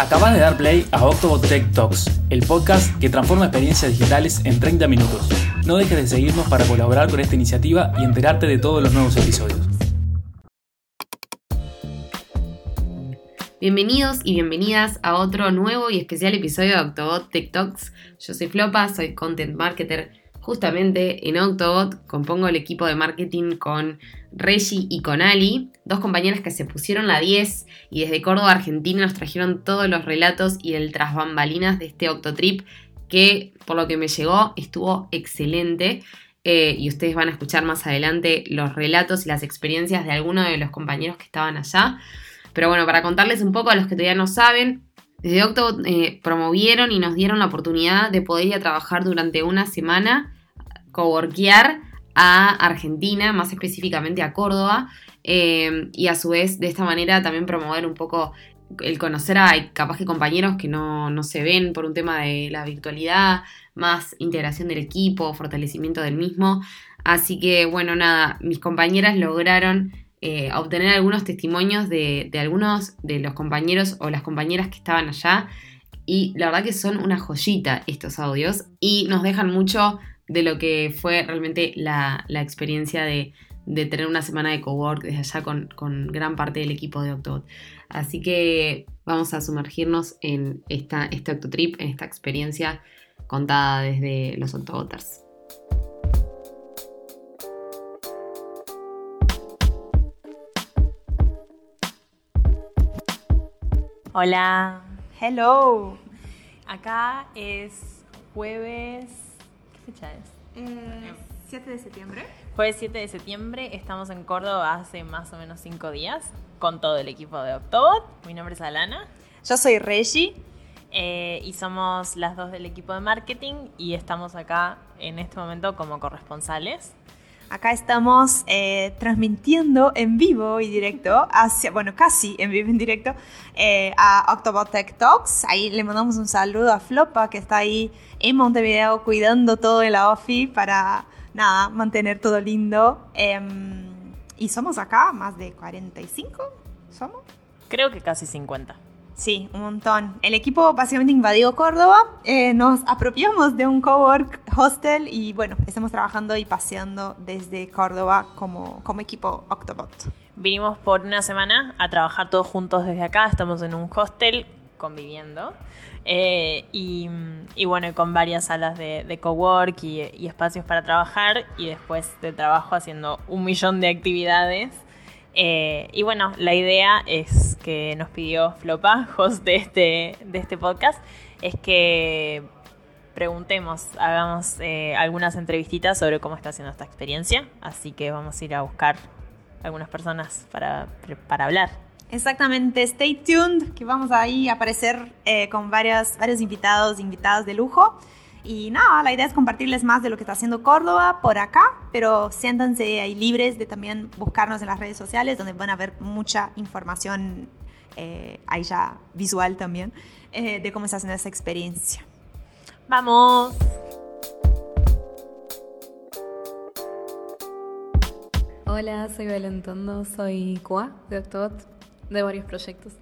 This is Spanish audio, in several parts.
Acabas de dar play a Octobot Tech Talks, el podcast que transforma experiencias digitales en 30 minutos. No dejes de seguirnos para colaborar con esta iniciativa y enterarte de todos los nuevos episodios. Bienvenidos y bienvenidas a otro nuevo y especial episodio de Octobot Tech Talks. Yo soy Flopa, soy content marketer justamente en Octobot. Compongo el equipo de marketing con Reggie y con Ali, dos compañeras que se pusieron la 10 y desde Córdoba, Argentina, nos trajeron todos los relatos y el tras bambalinas de este Octotrip que, por lo que me llegó, estuvo excelente. Eh, y ustedes van a escuchar más adelante los relatos y las experiencias de algunos de los compañeros que estaban allá. Pero bueno, para contarles un poco a los que todavía no saben, desde Octobot eh, promovieron y nos dieron la oportunidad de poder ir a trabajar durante una semana, coworkear a Argentina, más específicamente a Córdoba, eh, y a su vez de esta manera también promover un poco el conocer a capaz que compañeros que no, no, se ven por un tema de la virtualidad, más integración del equipo, fortalecimiento del mismo. Así que bueno, nada, mis compañeras lograron eh, obtener algunos testimonios de, algunos de los compañeros o las compañeras que estaban allá. Y la verdad que son una joyita estos audios y nos dejan mucho de lo que fue realmente la, experiencia de, tener una semana de cowork desde allá con, gran parte del equipo de Octobot. Así que vamos a sumergirnos en esta, este Octotrip, en esta experiencia contada desde los Octoboters. Hola. Hello. Acá es jueves fecha es? 7 eh, de septiembre. Jueves 7 de septiembre, estamos en Córdoba hace más o menos 5 días con todo el equipo de Octobot. Mi nombre es Alana. Yo soy Reggie. Eh, y somos las dos del equipo de marketing y estamos acá en este momento como corresponsales. Acá estamos eh, transmitiendo en vivo y directo, hacia, bueno, casi en vivo y en directo, eh, a Octobot Tech Talks. Ahí le mandamos un saludo a Flopa, que está ahí en Montevideo cuidando todo en la OFI para, nada, mantener todo lindo. Em, y somos acá, más de 45, ¿somos? Creo que casi 50. Sí, un montón. El equipo básicamente invadió Córdoba, eh, nos apropiamos de un cowork hostel y bueno, estamos trabajando y paseando desde Córdoba como, como equipo Octobot. Vinimos por una semana a trabajar todos juntos desde acá, estamos en un hostel conviviendo. Eh, y, bueno, con varias salas de, cowork y, y, espacios para trabajar y después de trabajo haciendo un millón de actividades. Eh, y bueno, la idea es que nos pidió Flopa, host de este, de este podcast, es que preguntemos, hagamos eh, algunas entrevistitas sobre cómo está haciendo esta experiencia. Así que vamos a ir a buscar algunas personas para, para hablar. Exactamente, stay tuned, que vamos ahí a aparecer eh, con varios, varios invitados, invitadas de lujo. Y nada, la idea es compartirles más de lo que está haciendo Córdoba por acá, pero siéntanse ahí libres de también buscarnos en las redes sociales, donde van a ver mucha información eh, ahí ya visual también, eh, de cómo está haciendo esa experiencia. ¡Vamos! Hola, soy Valentondo, soy QA de Octobot, de varios proyectos.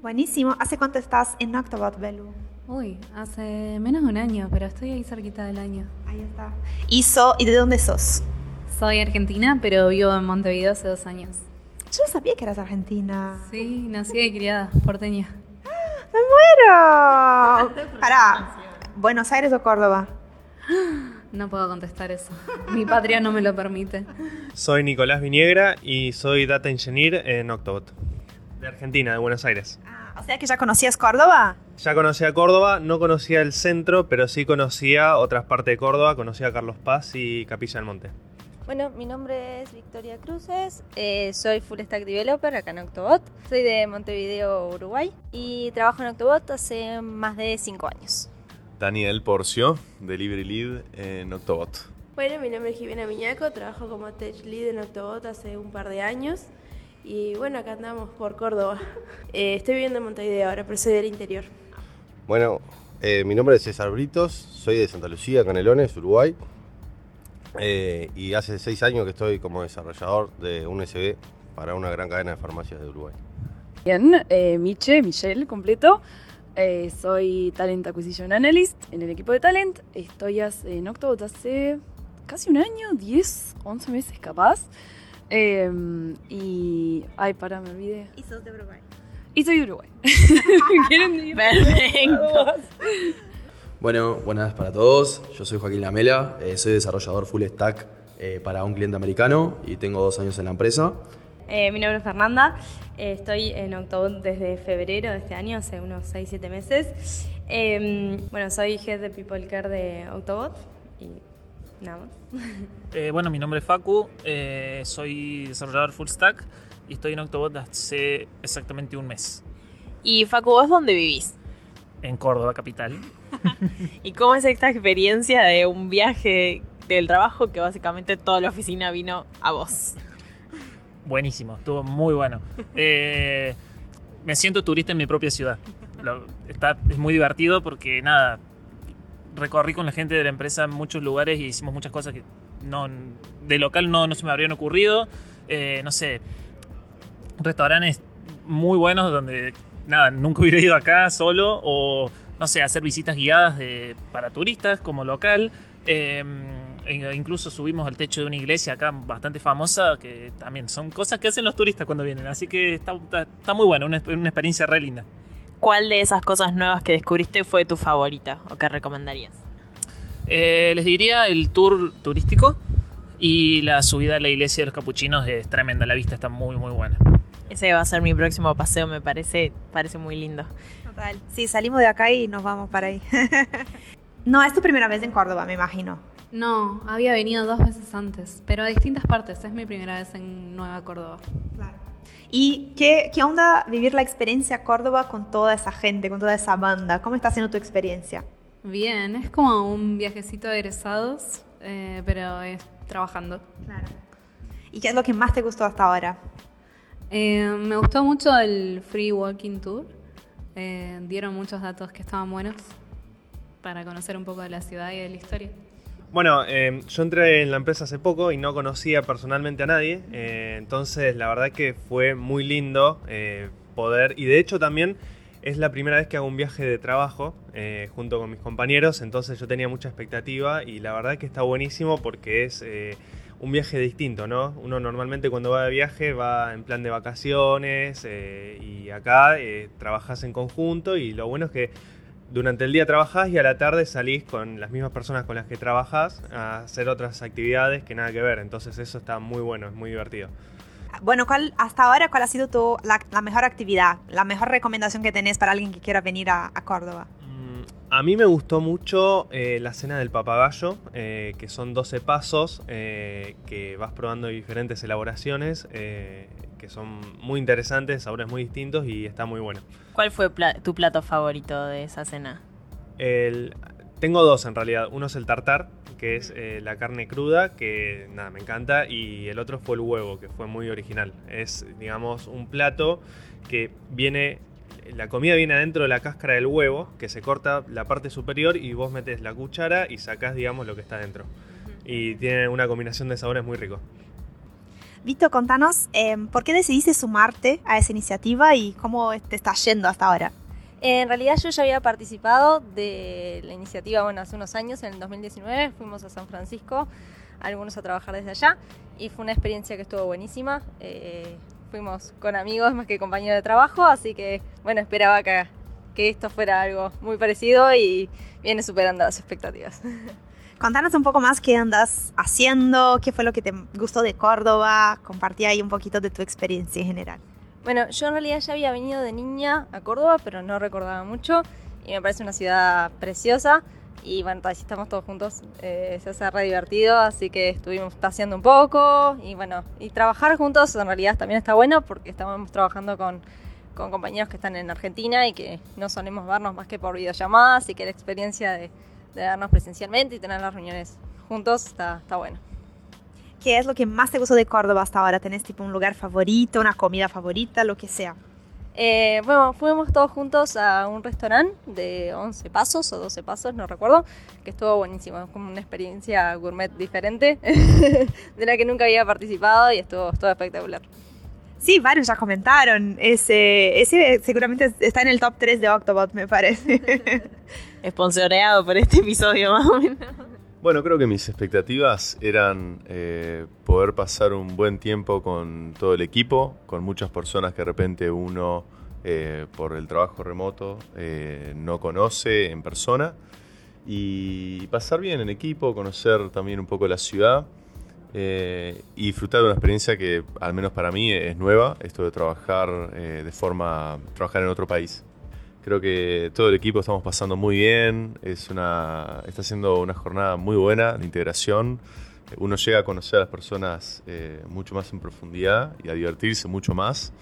Buenísimo. ¿Hace cuánto estás en Octobot, Belu? Uy, hace menos de un año, pero estoy ahí cerquita del año. Ahí está. ¿Y, ¿Y de dónde sos? Soy argentina, pero vivo en Montevideo hace dos años. Yo no sabía que eras argentina. Sí, nací y criada, porteña. ¡Me muero! Pará, ¿Buenos Aires o Córdoba? No puedo contestar eso. Mi patria no me lo permite. Soy Nicolás Viniegra y soy Data Engineer en Octobot. De Argentina, de Buenos Aires. O sea que ya conocías Córdoba. Ya conocía Córdoba, no conocía el centro, pero sí conocía otras partes de Córdoba, conocía Carlos Paz y Capilla del Monte. Bueno, mi nombre es Victoria Cruces, eh, soy Full Stack Developer acá en Octobot, soy de Montevideo, Uruguay y trabajo en Octobot hace más de 5 años. Daniel Porcio, Delivery Lead en Octobot. Bueno, mi nombre es Jimena Miñaco, trabajo como Tech Lead en Octobot hace un par de años y bueno, acá andamos por Córdoba. Eh, estoy viviendo en Montevideo ahora, pero soy del interior. Bueno, eh, mi nombre es César Britos, soy de Santa Lucía, Canelones, Uruguay. Eh, y hace seis años que estoy como desarrollador de un USB para una gran cadena de farmacias de Uruguay. Bien, eh, Miche, Michelle, completo. Eh, soy Talent Acquisition Analyst en el equipo de Talent. Estoy hace, en Octobot hace casi un año, 10, 11 meses capaz. Eh, y. Ay, para, me olvidé. Y sos de Uruguay. Y soy de Uruguay. ¿Quieren Perfecto. Bueno, buenas para todos. Yo soy Joaquín Lamela, eh, soy desarrollador full stack eh, para un cliente americano y tengo dos años en la empresa. Eh, mi nombre es Fernanda, eh, estoy en Octobot desde febrero de este año, hace unos 6-7 meses. Eh, bueno, soy Head de People Care de Octobot y nada más. Eh, bueno, mi nombre es Facu, eh, soy desarrollador full stack y estoy en Octobot hace exactamente un mes, Y Facu, ¿vos dónde vivís? en Córdoba, capital. ¿Y cómo es esta experiencia de un viaje del trabajo que básicamente toda la oficina vino a vos? Buenísimo, estuvo muy bueno. Eh, me siento turista en mi propia ciudad. Lo- está, es muy divertido porque nada, recorrí con la gente de la empresa en muchos lugares y hicimos muchas cosas que no, de local no, no se me habrían ocurrido. Eh, no sé, restaurantes muy buenos donde nada, nunca hubiera ido acá solo o no sé, hacer visitas guiadas de, para turistas como local. Eh, e incluso subimos al techo de una iglesia acá bastante famosa, que también son cosas que hacen los turistas cuando vienen. Así que está, está- está muy bueno, una, una experiencia re linda. ¿Cuál de esas cosas nuevas que descubriste fue tu favorita o que recomendarías? Eh, les diría el tour turístico y la subida a la iglesia de los capuchinos es tremenda, la vista está muy muy buena. Ese va a ser mi próximo paseo, me parece, parece muy lindo. Total. Sí, salimos de acá y nos vamos para ahí. no, es tu primera vez en Córdoba, me imagino. No, había venido dos veces antes, pero a distintas partes. Es mi primera vez en Nueva Córdoba. ¿Y qué, qué onda vivir la experiencia Córdoba con toda esa gente, con toda esa banda? ¿Cómo está siendo tu experiencia? Bien, es como un viajecito de egresados, eh, pero es trabajando. Claro. ¿Y qué es lo que más te gustó hasta ahora? Eh, me gustó mucho el Free Walking Tour. Eh, dieron muchos datos que estaban buenos para conocer un poco de la ciudad y de la historia. Bueno, eh, yo entré en la empresa hace poco y no conocía personalmente a nadie, eh, entonces la verdad que fue muy lindo eh, poder, y de hecho también es la primera vez que hago un viaje de trabajo eh, junto con mis compañeros, entonces yo tenía mucha expectativa y la verdad que está buenísimo porque es un viaje distinto, ¿no? Uno normalmente cuando va de viaje va en plan de vacaciones y acá trabajas en conjunto y lo bueno es que durante el día trabajás y a la tarde salís con las mismas personas con las que trabajás a hacer otras actividades que nada que ver. Entonces eso está muy bueno, es muy divertido. Bueno, ¿cuál, hasta ahora, ¿cuál ha sido tu, la, la mejor actividad, la mejor recomendación que tenés para alguien que quiera venir a, a Córdoba? A mí me gustó mucho eh, la cena del papagayo, eh, que son 12 pasos eh, que vas probando diferentes elaboraciones, que son muy interesantes, sabores muy distintos y está muy bueno. ¿Cuál fue pla- tu plato favorito de esa cena? El- tengo dos en realidad. Uno es el tartar, que es eh, la carne cruda, que nada, me encanta. Y el otro fue el huevo, que fue muy original. Es, digamos, un plato que viene. La comida viene adentro de la cáscara del huevo, que se corta la parte superior y vos metes la cuchara y sacás, digamos, lo que está dentro. Y tiene una combinación de sabores muy rico. Vito, contanos, eh, ¿por qué decidiste sumarte a esa iniciativa y cómo te está yendo hasta ahora? En realidad yo ya había participado de la iniciativa, bueno, hace unos años, en el 2019, fuimos a San Francisco, algunos a trabajar desde allá, y fue una experiencia que estuvo buenísima. Eh, fuimos con amigos más que compañeros de trabajo, así que, bueno, esperaba que, que esto fuera algo muy parecido y viene superando las expectativas. Contanos un poco más qué andas haciendo, qué fue lo que te gustó de Córdoba, compartí ahí un poquito de tu experiencia en general. Bueno, yo en realidad ya había venido de niña a Córdoba, pero no recordaba mucho. Y me parece una ciudad preciosa. Y bueno, así estamos todos juntos. eh, se hace re divertido, así que estuvimos paseando un poco. Y bueno, y trabajar juntos en realidad también está bueno porque estamos trabajando con, con compañeros que están en Argentina y que no solemos vernos más que por videollamadas. Y que la experiencia de, de vernos presencialmente y tener las reuniones juntos está, está bueno. ¿Qué es lo que más te gustó de Córdoba hasta ahora? ¿Tenés tipo un lugar favorito, una comida favorita, lo que sea? Eh, bueno, fuimos todos juntos a un restaurante de 11 pasos o 12 pasos, no recuerdo, que estuvo buenísimo, como una experiencia gourmet diferente de la que nunca había participado y estuvo, estuvo espectacular. Sí, varios ya comentaron. Ese, ese seguramente está en el top 3 de Octobot, me parece. Esponsoreado por este episodio, más o menos. Bueno, creo que mis expectativas eran eh, poder pasar un buen tiempo con todo el equipo, con muchas personas que de repente uno, eh, por el trabajo remoto, eh, no conoce en persona. Y pasar bien en equipo, conocer también un poco la ciudad y disfrutar de una experiencia que, al menos para mí, es nueva, esto de trabajar de forma, trabajar en otro país. Creo que todo el equipo estamos pasando muy bien. Es una, está siendo una jornada muy buena de integración. Uno llega a conocer a las personas eh, mucho más en profundidad y a divertirse mucho más.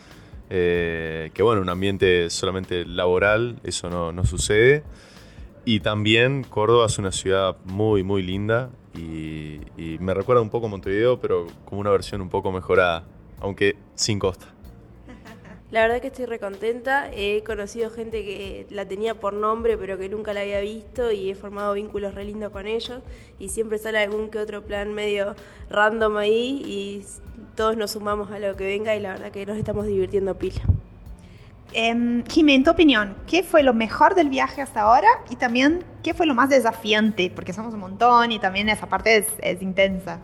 Eh, que bueno, un ambiente solamente laboral, eso no, no, sucede. Y también Córdoba es una ciudad muy, muy linda y, y me recuerda un poco a Montevideo, pero como una versión un poco mejorada, aunque sin costa. La verdad que estoy recontenta. He conocido gente que la tenía por nombre, pero que nunca la había visto y he formado vínculos re lindos con ellos. Y siempre sale algún que otro plan medio random ahí y todos nos sumamos a lo que venga y la verdad que nos estamos divirtiendo pila. Eh, en tu opinión, ¿qué fue lo mejor del viaje hasta ahora? Y también, ¿qué fue lo más desafiante? Porque somos un montón y también esa parte es, es intensa.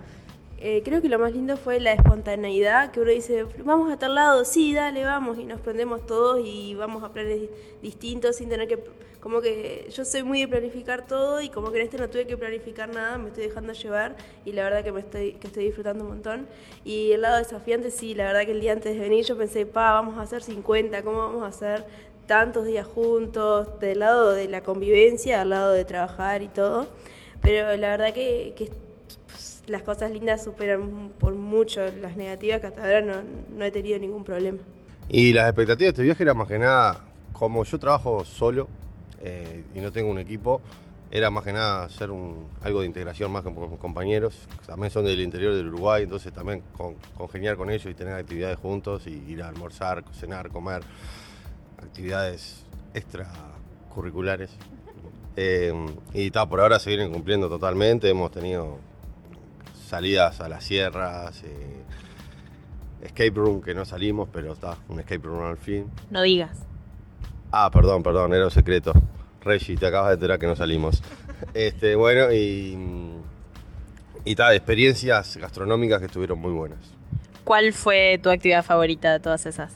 Eh, creo que lo más lindo fue la espontaneidad, que uno dice, vamos a tal lado, sí, dale, vamos, y nos prendemos todos y vamos a planes distintos sin tener que, como que yo soy muy de planificar todo y como que en este no tuve que planificar nada, me estoy dejando llevar y la verdad que me estoy, que estoy disfrutando un montón. Y el lado desafiante, sí, la verdad que el día antes de venir yo pensé, pa, vamos a hacer 50, ¿cómo vamos a hacer tantos días juntos? Del lado de la convivencia, al lado de trabajar y todo. Pero la verdad que, que las cosas lindas superan por mucho las negativas, que hasta ahora no, he tenido ningún problema. Y las expectativas de este viaje eran más que nada, como yo trabajo solo eh, y no tengo un equipo, era más que nada hacer un, algo de integración más con, compañeros, también son del interior del Uruguay, entonces también congeniar con ellos y tener actividades juntos y ir a almorzar, cenar, comer, actividades extracurriculares. Eh, y está, por ahora se vienen cumpliendo totalmente, hemos tenido salidas a las sierras, eh, escape room que no salimos, pero está, un escape room al fin. No digas. Ah, perdón, perdón, era un secreto. Reggie, te acabas de enterar que no salimos. este, bueno, y. Y tal, experiencias gastronómicas que estuvieron muy buenas. ¿Cuál fue tu actividad favorita de todas esas?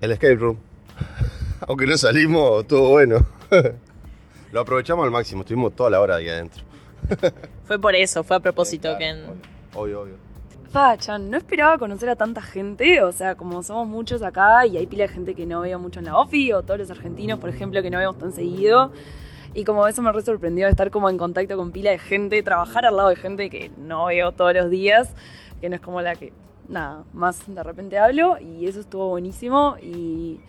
El escape room. Aunque no salimos, estuvo bueno. Lo aprovechamos al máximo, estuvimos toda la hora ahí adentro. fue por eso, fue a propósito que... Obvio, obvio. Fachan, no esperaba conocer a tanta gente, o sea, como somos muchos acá y hay pila de gente que no veo mucho en la OFI, o todos los argentinos, por ejemplo, que no vemos tan seguido. Y como eso me re sorprendió estar como en contacto con pila de gente, trabajar al lado de gente que no veo todos los días, que no es como la que, nada, más de repente hablo, y eso estuvo buenísimo. Y.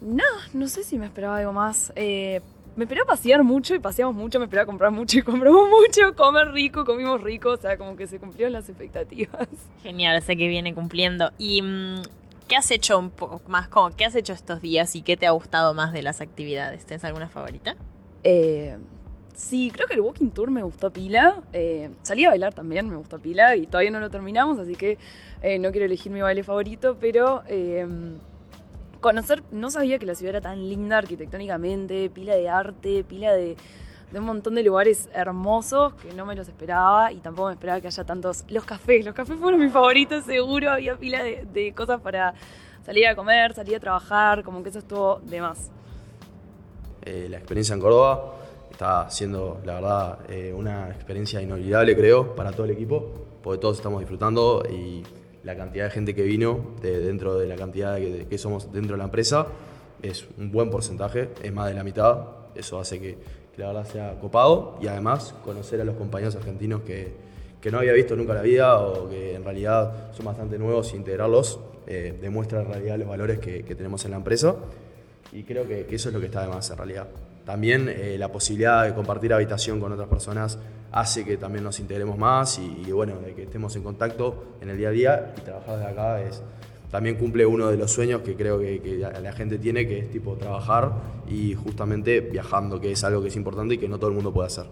No, no sé si me esperaba algo más. Eh, me esperaba pasear mucho y paseamos mucho, me esperaba comprar mucho y compramos mucho, comer rico, comimos rico, o sea, como que se cumplieron las expectativas. Genial, sé que viene cumpliendo. ¿Y mm, qué has hecho un poco más? Como, ¿Qué has hecho estos días y qué te ha gustado más de las actividades? ¿Tienes alguna favorita? Eh, sí, creo que el walking tour me gustó pila. Eh, salí a bailar también, me gustó pila y todavía no lo terminamos, así que eh, no quiero elegir mi baile favorito, pero conocer, no sabía que la ciudad era tan linda arquitectónicamente, pila de arte, pila de, un montón de lugares hermosos que no me los esperaba y tampoco me esperaba que haya tantos. Los cafés, los cafés fueron mis favoritos, seguro. Había pila de, cosas para salir a comer, salir a trabajar, como que eso estuvo de más. Eh, la experiencia en Córdoba está siendo, la verdad, eh, una experiencia inolvidable, creo, para todo el equipo, porque todos estamos disfrutando y la cantidad de gente que vino de dentro de la cantidad que, somos dentro de la empresa es un buen porcentaje, es más de la mitad. Eso hace que, la verdad sea copado y además conocer a los compañeros argentinos que, que, no había visto nunca la vida o que en realidad son bastante nuevos e integrarlos eh, demuestra en realidad los valores que, tenemos en la empresa y creo que, eso es lo que está de más en realidad. También eh, la posibilidad de compartir habitación con otras personas hace que también nos integremos más y, bueno, de que estemos en contacto en el día a día y trabajar de acá es también cumple uno de los sueños que creo que, la gente tiene, que es tipo trabajar y justamente viajando, que es algo que es importante y que no todo el mundo puede hacer.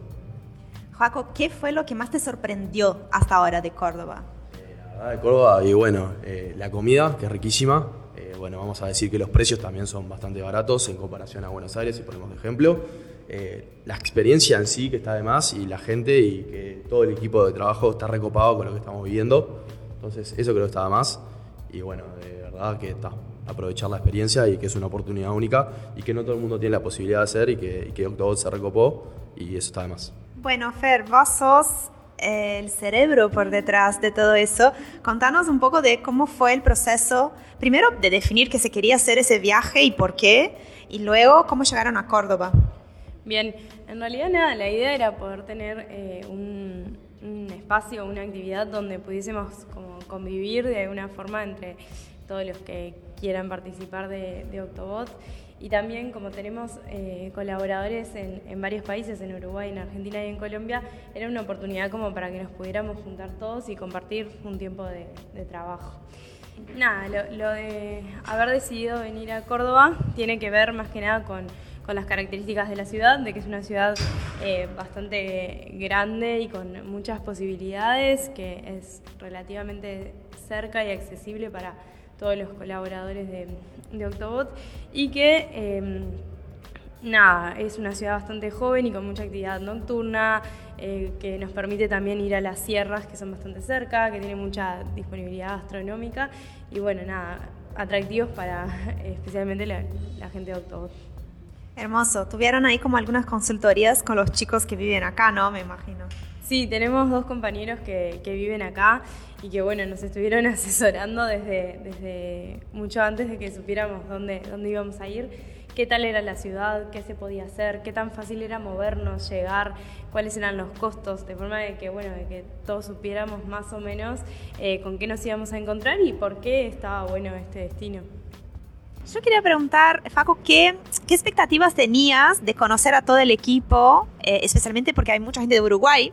Joaco, ¿qué fue lo que más te sorprendió hasta ahora de Córdoba? Eh, la verdad de Córdoba y bueno, eh, la comida, que es riquísima. Eh, bueno, vamos a decir que los precios también son bastante baratos en comparación a Buenos Aires, si ponemos de ejemplo. Eh, la experiencia en sí, que está de más, y la gente y que todo el equipo de trabajo está recopado con lo que estamos viviendo. Entonces, eso creo que está de más. Y bueno, de verdad que está, aprovechar la experiencia y que es una oportunidad única y que no todo el mundo tiene la posibilidad de hacer y que, se recopó y eso está de más. Bueno, Fer, vos el cerebro por detrás de todo eso. Contanos un poco de cómo fue el proceso, primero de definir que se quería hacer ese viaje y por qué, y luego cómo llegaron a Córdoba. Bien, en realidad nada, la idea era poder tener eh, un, un, espacio, una actividad donde pudiésemos como convivir de alguna forma entre todos los que quieran participar de, Octobot. Y también como tenemos eh, colaboradores en, varios países, en Uruguay, en Argentina y en Colombia, era una oportunidad como para que nos pudiéramos juntar todos y compartir un tiempo de, trabajo. Nada, lo, lo, de haber decidido venir a Córdoba tiene que ver más que nada con, con las características de la ciudad, de que es una ciudad eh, bastante grande y con muchas posibilidades, que es relativamente cerca y accesible para todos los colaboradores de, de Octobot y que eh, nada, es una ciudad bastante joven y con mucha actividad nocturna, eh, que nos permite también ir a las sierras que son bastante cerca, que tiene mucha disponibilidad gastronómica y bueno, nada, atractivos para especialmente la gente de Octobot. Hermoso. Tuvieron ahí como algunas consultorías con los chicos que viven acá, ¿no? Me imagino. Sí, tenemos dos compañeros que, que viven acá y que bueno, nos estuvieron asesorando desde, desde mucho antes de que supiéramos dónde, dónde íbamos a ir, qué tal era la ciudad, qué se podía hacer, qué tan fácil era movernos, llegar, cuáles eran los costos, de forma de que, bueno, de que todos supiéramos más o menos eh, con qué nos íbamos a encontrar y por qué estaba bueno este destino. Yo quería preguntar, Faco, ¿qué, ¿qué, expectativas tenías de conocer a todo el equipo, eh, especialmente porque hay mucha gente de Uruguay?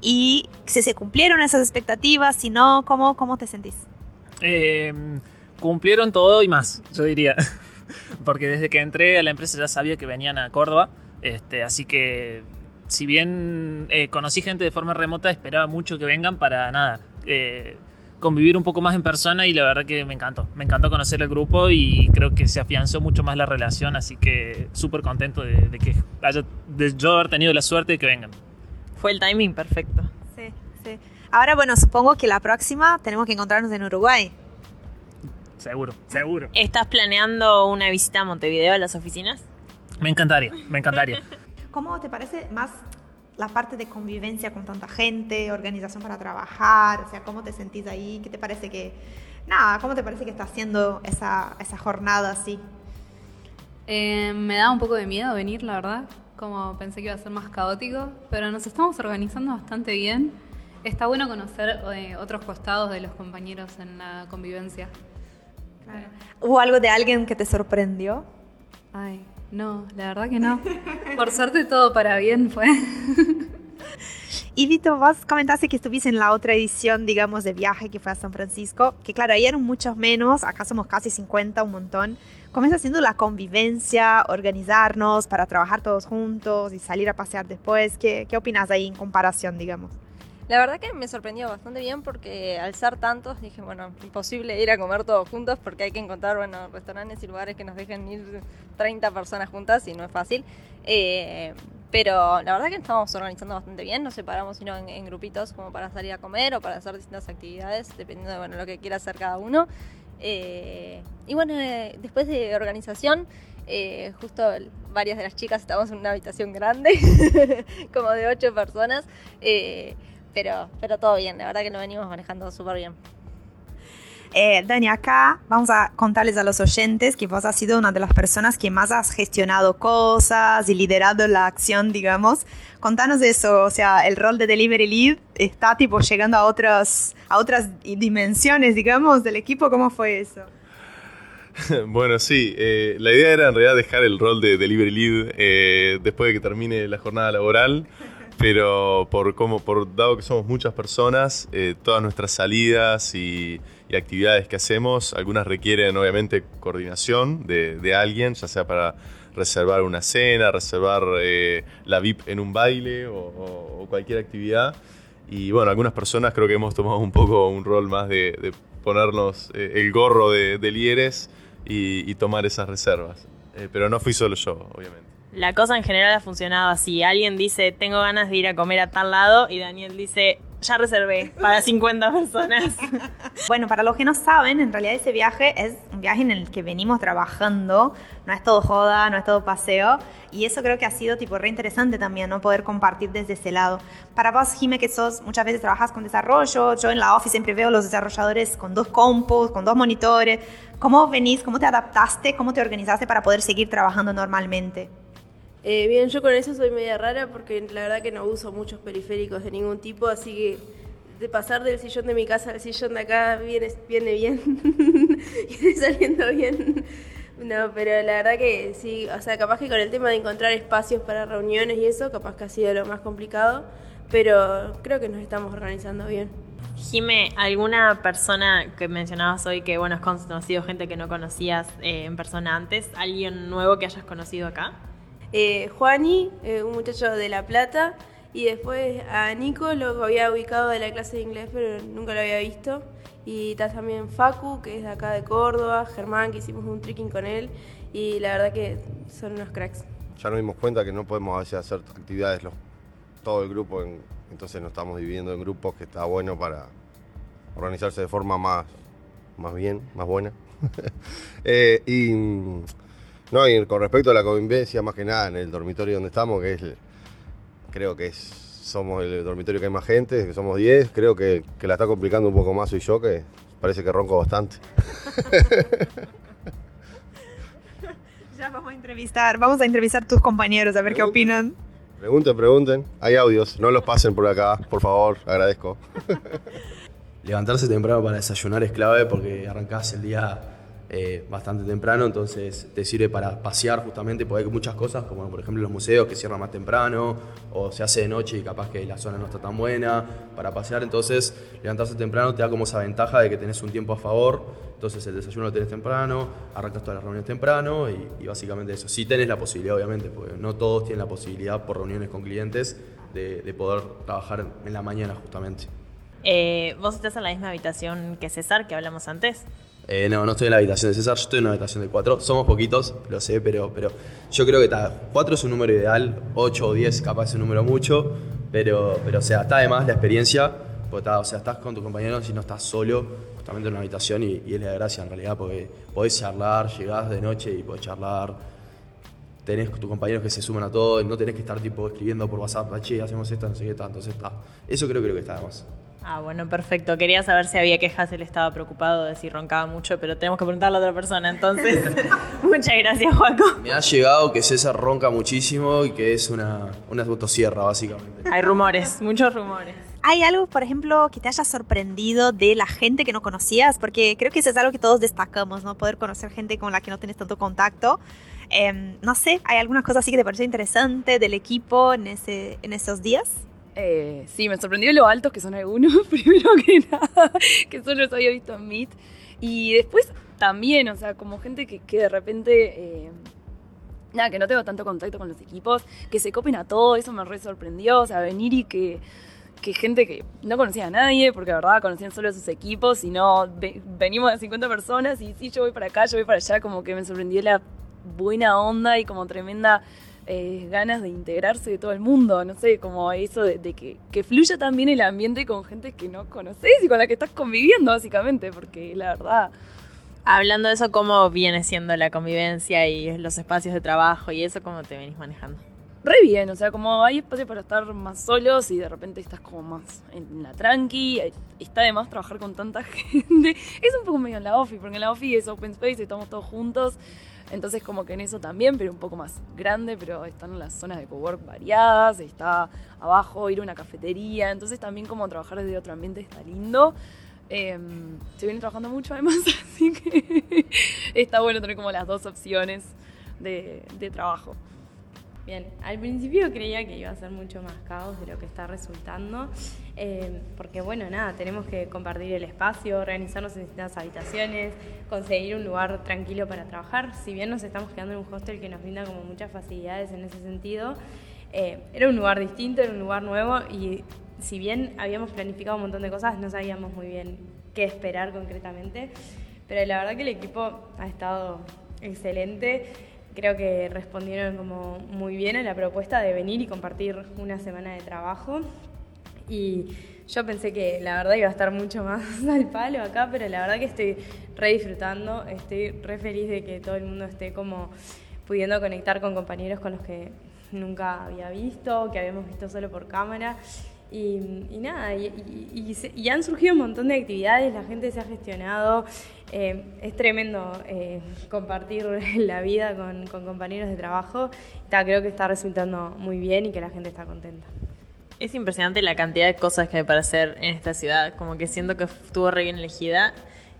Y si se cumplieron esas expectativas, si no, ¿cómo, cómo te sentís? Eh, cumplieron todo y más, yo diría. porque desde que entré a la empresa ya sabía que venían a Córdoba, este, así que si bien eh, conocí gente de forma remota, esperaba mucho que vengan para nada eh, convivir un poco más en persona y la verdad que me encantó. Me encantó conocer el grupo y creo que se afianzó mucho más la relación, así que súper contento de, de, que haya, de yo haber tenido la suerte de que vengan. Fue el timing perfecto. Sí, sí. Ahora, bueno, supongo que la próxima tenemos que encontrarnos en Uruguay. Seguro, seguro. ¿Estás planeando una visita a Montevideo a las oficinas? Me encantaría, me encantaría. ¿Cómo te parece más la parte de convivencia con tanta gente, organización para trabajar? O sea, ¿cómo te sentís ahí? ¿Qué te parece que... Nada, ¿cómo te parece que está haciendo esa, esa jornada así? Eh, me da un poco de miedo venir, la verdad. Como pensé que iba a ser más caótico, pero nos estamos organizando bastante bien. Está bueno conocer eh, otros costados de los compañeros en la convivencia. Claro. ¿Hubo algo de alguien que te sorprendió? Ay, no, la verdad que no. Por suerte todo para bien fue. Y Vito, vos comentaste que estuviste en la otra edición, digamos, de viaje que fue a San Francisco, que claro, ahí eran muchos menos, acá somos casi 50, un montón. ¿Cómo está haciendo la convivencia, organizarnos para trabajar todos juntos y salir a pasear después? ¿Qué, qué opinas ahí en comparación, digamos? La verdad que me sorprendió bastante bien porque al ser tantos dije, bueno, imposible ir a comer todos juntos porque hay que encontrar, bueno, restaurantes y lugares que nos dejen ir 30 personas juntas y no es fácil. Eh, pero la verdad que estamos organizando bastante bien, nos separamos sino en, en, grupitos como para salir a comer o para hacer distintas actividades, dependiendo de bueno, lo que quiera hacer cada uno. Eh, y bueno, eh, después de organización, eh, justo varias de las chicas estábamos en una habitación grande, como de ocho personas, eh, pero, pero todo bien, la verdad que lo venimos manejando súper bien. Eh, Dani, acá vamos a contarles a los oyentes que vos has sido una de las personas que más has gestionado cosas y liderado la acción, digamos. Contanos de eso, o sea, el rol de Delivery Lead está tipo llegando a otras, a otras dimensiones, digamos, del equipo. ¿Cómo fue eso? Bueno, sí, eh, la idea era en realidad dejar el rol de Delivery Lead eh, después de que termine la jornada laboral pero por como por dado que somos muchas personas, eh, todas nuestras salidas y, actividades que hacemos, algunas requieren obviamente coordinación de, alguien, ya sea para reservar una cena, reservar eh, la VIP en un baile o, o, cualquier actividad. Y bueno, algunas personas creo que hemos tomado un poco un rol más de, ponernos eh, el gorro de, líderes y, y tomar esas reservas. Eh, pero no fui solo yo, obviamente. La cosa en general ha funcionado así. Alguien dice, tengo ganas de ir a comer a tal lado y Daniel dice, ya reservé para 50 personas. Bueno, para los que no saben, en realidad ese viaje es un viaje en el que venimos trabajando, no es todo joda, no es todo paseo, y eso creo que ha sido tipo re interesante también, ¿no? Poder compartir desde ese lado. Para vos, Jime, que sos, muchas veces trabajas con desarrollo, yo en la office siempre veo los desarrolladores con dos compus, con dos monitores, ¿cómo venís, cómo te adaptaste, cómo te organizaste para poder seguir trabajando normalmente? Eh, bien, yo con eso soy media rara porque la verdad que no uso muchos periféricos de ningún tipo, así que de pasar del sillón de mi casa al sillón de acá viene, viene bien, viene saliendo bien. No, pero la verdad que sí, o sea, capaz que con el tema de encontrar espacios para reuniones y eso, capaz que ha sido lo más complicado, pero creo que nos estamos organizando bien. Jime, ¿alguna persona que mencionabas hoy que, bueno, has conocido gente que no conocías eh, en persona antes? ¿Alguien nuevo que hayas conocido acá? Eh, Juani, eh, un muchacho de La Plata, y después a Nico, lo había ubicado de la clase de inglés, pero nunca lo había visto. Y está también Facu, que es de acá de Córdoba, Germán, que hicimos un trekking con él, y la verdad que son unos cracks. Ya nos dimos cuenta que no podemos a veces hacer actividades los, todo el grupo, en- entonces nos estamos dividiendo en grupos que está bueno para organizarse de forma más, más bien, más buena. Eh, y, no, y con respecto a la convivencia, más que nada en el dormitorio donde estamos, que es, creo que es, somos el dormitorio que hay más gente, que somos 10, creo que, que la está complicando un poco más soy yo, que parece que ronco bastante. Ya vamos a entrevistar, vamos a entrevistar a tus compañeros a ver qué opinan. Pregunten, pregunten, hay audios, no los pasen por acá, por favor, agradezco. Levantarse temprano para desayunar es clave porque arrancás el día eh, bastante temprano, entonces te sirve para pasear justamente, porque hay muchas cosas, como por ejemplo los museos que cierran más temprano, o se hace de noche y capaz que la zona no está tan buena para pasear, entonces levantarse temprano te da como esa ventaja de que tenés un tiempo a favor, entonces el desayuno lo tenés temprano, arrancas todas las reuniones temprano y, básicamente eso. Sí tenés la posibilidad, obviamente, porque no todos tienen la posibilidad por reuniones con clientes de, de poder trabajar en la mañana justamente. Eh, ¿Vos estás en la misma habitación que César, que hablamos antes? Eh, no, no estoy en la habitación de César, yo estoy en una habitación de cuatro. Somos poquitos, lo sé, pero, pero yo creo que está, cuatro es un número ideal, ocho o diez capaz es un número mucho, pero, pero o sea, está además la experiencia, está, o sea, estás con tus compañeros y no estás solo, justamente en una habitación y, y es la gracia en realidad, porque podés charlar, llegás de noche y podés charlar, tenés tus compañeros que se suman a todo, no tenés que estar tipo escribiendo por WhatsApp, "Ah, che, hacemos esto, no sé qué, tal", entonces está. Eso creo, creo que está además. Ah, bueno, perfecto. Quería saber si había quejas, él estaba preocupado de si roncaba mucho, pero tenemos que preguntarle a otra persona, entonces. Muchas gracias, Juaco. Me ha llegado que César ronca muchísimo y que es una, una motosierra, básicamente. Hay rumores, muchos rumores. ¿Hay algo, por ejemplo, que te haya sorprendido de la gente que no conocías? Porque creo que eso es algo que todos destacamos, ¿no? Poder conocer gente con la que no tienes tanto contacto. Em, no sé, ¿hay alguna cosa así que te pareció interesante del equipo en, ese, en esos días? Eh, sí, me sorprendió lo altos que son algunos, primero que nada, que solo los había visto en Meet. Y después también, o sea, como gente que, de repente, eh, nada, que no tengo tanto contacto con los equipos, que se copen a todo, eso me re sorprendió, o sea, venir y que, que gente que no conocía a nadie, porque la verdad conocían solo a sus equipos, y no, ve- venimos de 50 personas y sí, yo voy para acá, yo voy para allá, como que me sorprendió la buena onda y como tremenda eh, ganas de integrarse de todo el mundo, no sé, como eso de, de que, que fluya también el ambiente con gente que no conoces y con la que estás conviviendo, básicamente, porque la verdad... Hablando de eso, ¿cómo viene siendo la convivencia y los espacios de trabajo y eso, cómo te venís manejando? Re bien, o sea, como hay espacio para estar más solos y de repente estás como más en la tranqui, eh, está de más trabajar con tanta gente. Es un poco medio en la OFI, porque en la OFI es open space, estamos todos juntos, entonces como que en eso también, pero un poco más grande, pero están las zonas de cowork variadas, está abajo ir a una cafetería, entonces también como trabajar desde otro ambiente está lindo. Eh, se viene trabajando mucho además, así que está bueno tener como las dos opciones de, de trabajo. Bien, al principio creía que iba a ser mucho más caos de lo que está resultando, eh, porque bueno, nada, tenemos que compartir el espacio, organizarnos en distintas habitaciones, conseguir un lugar tranquilo para trabajar. Si bien nos estamos quedando en un hostel que nos brinda como muchas facilidades en ese sentido, eh, era un lugar distinto, era un lugar nuevo y si bien habíamos planificado un montón de cosas, no sabíamos muy bien qué esperar concretamente. Pero la verdad que el equipo ha estado excelente. Creo que respondieron como muy bien a la propuesta de venir y compartir una semana de trabajo. Y yo pensé que la verdad iba a estar mucho más al palo acá, pero la verdad que estoy re disfrutando, estoy re feliz de que todo el mundo esté como pudiendo conectar con compañeros con los que nunca había visto, que habíamos visto solo por cámara. Y, nada, y, han surgido un montón de actividades, la gente se ha gestionado. Eh, es tremendo eh, compartir la vida con, compañeros de trabajo. creo que está resultando muy bien y que la gente está contenta. Es impresionante la cantidad de cosas que hay para hacer en esta ciudad. Como que siento que estuvo re bien elegida.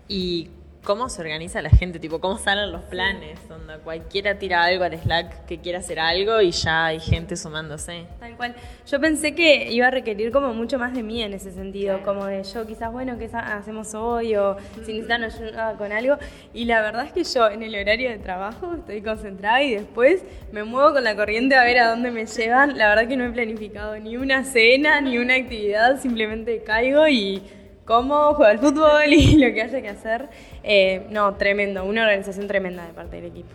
Y cómo se organiza la gente, tipo, cómo salen los planes. Onda, cualquiera tira algo al Slack que quiera hacer algo y ya hay gente sumándose. Tal cual. Yo pensé que iba a requerir como mucho más de mí en ese sentido, como de yo quizás, bueno, ¿qué hacemos hoy? O si necesitan ayuda con algo. Y la verdad es que yo en el horario de trabajo estoy concentrada y después me muevo con la corriente a ver a dónde me llevan. La verdad que no he planificado ni una cena, ni una actividad, simplemente caigo y cómo juega el fútbol y lo que haya que hacer. Eh, no, tremendo, una organización tremenda de parte del equipo.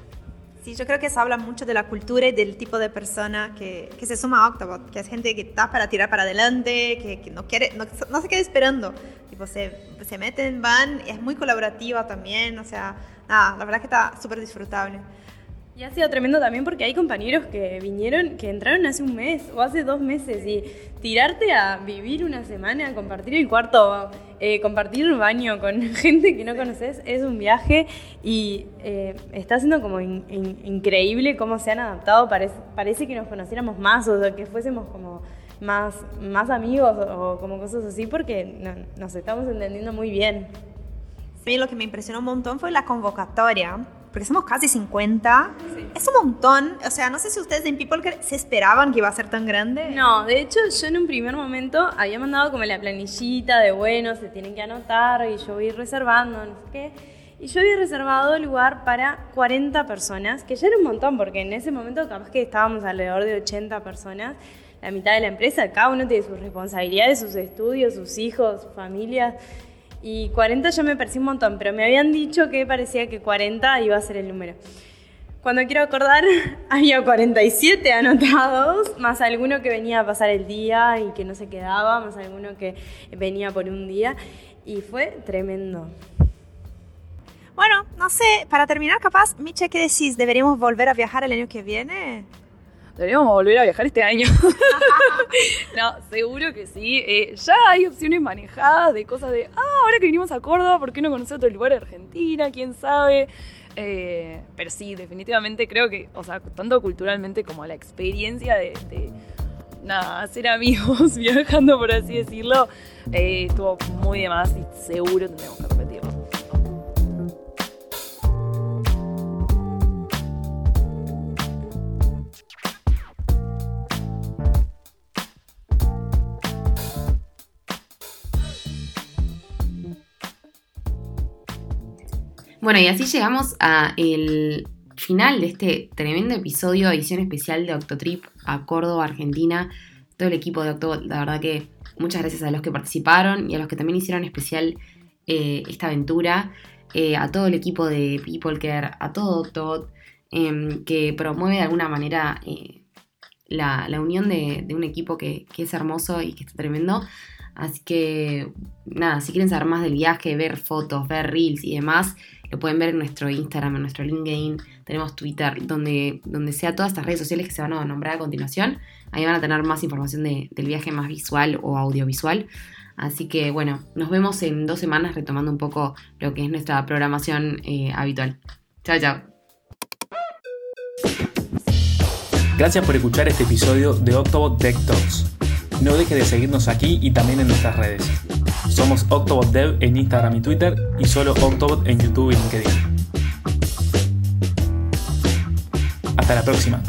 Sí, yo creo que eso habla mucho de la cultura y del tipo de persona que, que se suma a Octobot, que es gente que está para tirar para adelante, que, que no, quiere, no, no, se queda esperando. Tipo, se, se meten, van, es muy colaborativa también, o sea, nada, la verdad que está súper disfrutable. Y ha sido tremendo también porque hay compañeros que vinieron, que entraron hace un mes o hace dos meses y tirarte a vivir una semana, compartir el cuarto, eh, compartir el baño con gente que no conoces es un viaje y eh, está siendo como increíble cómo se han adaptado. Parece, parece que nos conociéramos más o que fuésemos como más, más amigos o como cosas así porque nos estamos entendiendo muy bien. Sí, lo que me impresionó un montón fue la convocatoria porque somos casi 50. Es un montón. O sea, no sé si ustedes en People se esperaban que iba a ser tan grande. No, de hecho, yo en un primer momento había mandado como la planillita de, bueno, se tienen que anotar y yo voy reservando, no sé qué. Y yo había reservado lugar para 40 personas, que ya era un montón, porque en ese momento capaz que estábamos alrededor de 80 personas, la mitad de la empresa, cada uno tiene sus responsabilidades, sus estudios, sus hijos, sus familias. Y 40 ya me pareció un montón, pero me habían dicho que parecía que 40 iba a ser el número. Cuando quiero acordar, había 47 anotados, más alguno que venía a pasar el día y que no se quedaba, más alguno que venía por un día. Y fue tremendo. Bueno, no sé, para terminar capaz, Miche, ¿qué decís? ¿Deberíamos volver a viajar el año que viene? Deberíamos volver a viajar este año. no, seguro que sí. Eh, ya hay opciones manejadas de cosas de, ah, ahora que vinimos a Córdoba, ¿por qué no conocer otro lugar de Argentina? ¿Quién sabe? Eh, pero sí, definitivamente creo que, o sea, tanto culturalmente como la experiencia de, nada, hacer amigos viajando, por así decirlo, eh, estuvo muy de más y seguro tendremos que repetirlo. Bueno, y así llegamos a el final de este tremendo episodio, edición especial de Octotrip a Córdoba, Argentina. Todo el equipo de Octobot, la verdad que muchas gracias a los que participaron y a los que también hicieron especial eh, esta aventura. Eh, a todo el equipo de People Care, a todo Octobot, em, que promueve de alguna manera eh, la, unión de, un equipo que, que, es hermoso y que está tremendo. Así que, nada, si quieren saber más del viaje, ver fotos, ver reels y demás, lo pueden ver en nuestro Instagram, en nuestro LinkedIn, tenemos Twitter, donde, donde sea todas estas redes sociales que se van a nombrar a continuación. Ahí van a tener más información del viaje más visual o audiovisual. Así que bueno, nos vemos en dos semanas retomando un poco lo que es nuestra programación eh, habitual. Chao, chao. Gracias por escuchar este episodio de Octobot Tech Talks. No dejes de seguirnos aquí y también en nuestras redes. Somos Octobot Dev en Instagram y Twitter y solo Octobot en YouTube y LinkedIn. Hasta la próxima.